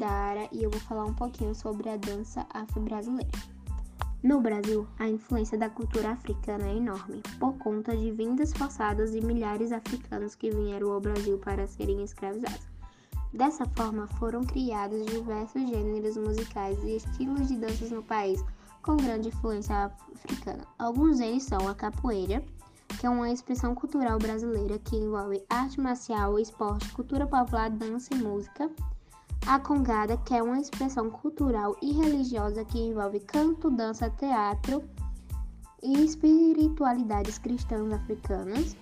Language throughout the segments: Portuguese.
Culinara e eu vou falar um pouquinho sobre a dança afro-brasileira. No Brasil, a influência da cultura africana é enorme, por conta de vindas forçadas de milhares de africanos que vieram ao Brasil para serem escravizados. Dessa forma, foram criados diversos gêneros musicais e estilos de danças no país com grande influência africana. Alguns deles são a capoeira, que é uma expressão cultural brasileira que envolve arte marcial, esporte, cultura popular, dança e música. A congada, que é uma expressão cultural e religiosa que envolve canto, dança, teatro e espiritualidades cristãs africanas.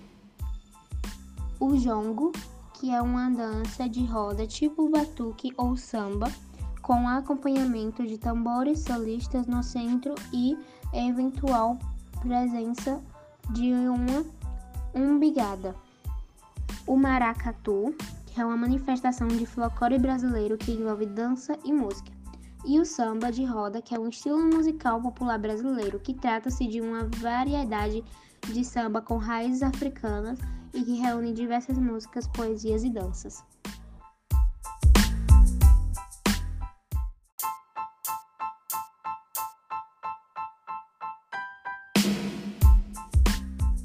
O jongo, que é uma dança de roda tipo batuque ou samba, com acompanhamento de tambores solistas no centro e eventual presença de uma umbigada. O maracatu, é uma manifestação de folclore brasileiro que envolve dança e música. E o samba de roda, que é um estilo musical popular brasileiro que trata-se de uma variedade de samba com raízes africanas e que reúne diversas músicas, poesias e danças.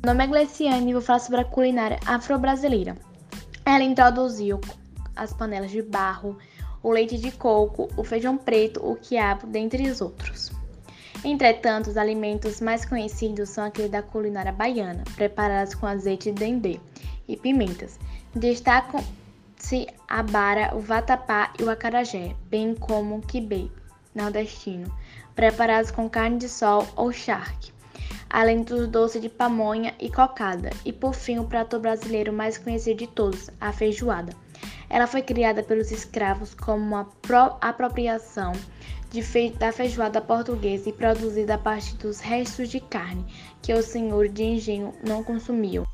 Meu nome é Gleciane e vou falar sobre a culinária afro-brasileira. Ela introduziu as panelas de barro, o leite de coco, o feijão preto, o quiabo, dentre os outros. Entretanto, os alimentos mais conhecidos são aqueles da culinária baiana, preparados com azeite de dendê e pimentas. Destacam-se a bara, o vatapá e o acarajé, bem como o quibe, nordestino, preparados com carne de sol ou charque além dos doces de pamonha e cocada, e por fim o prato brasileiro mais conhecido de todos, a feijoada. Ela foi criada pelos escravos como uma apropriação fe da feijoada portuguesa e produzida a partir dos restos de carne que os senhores de engenho não consumiam.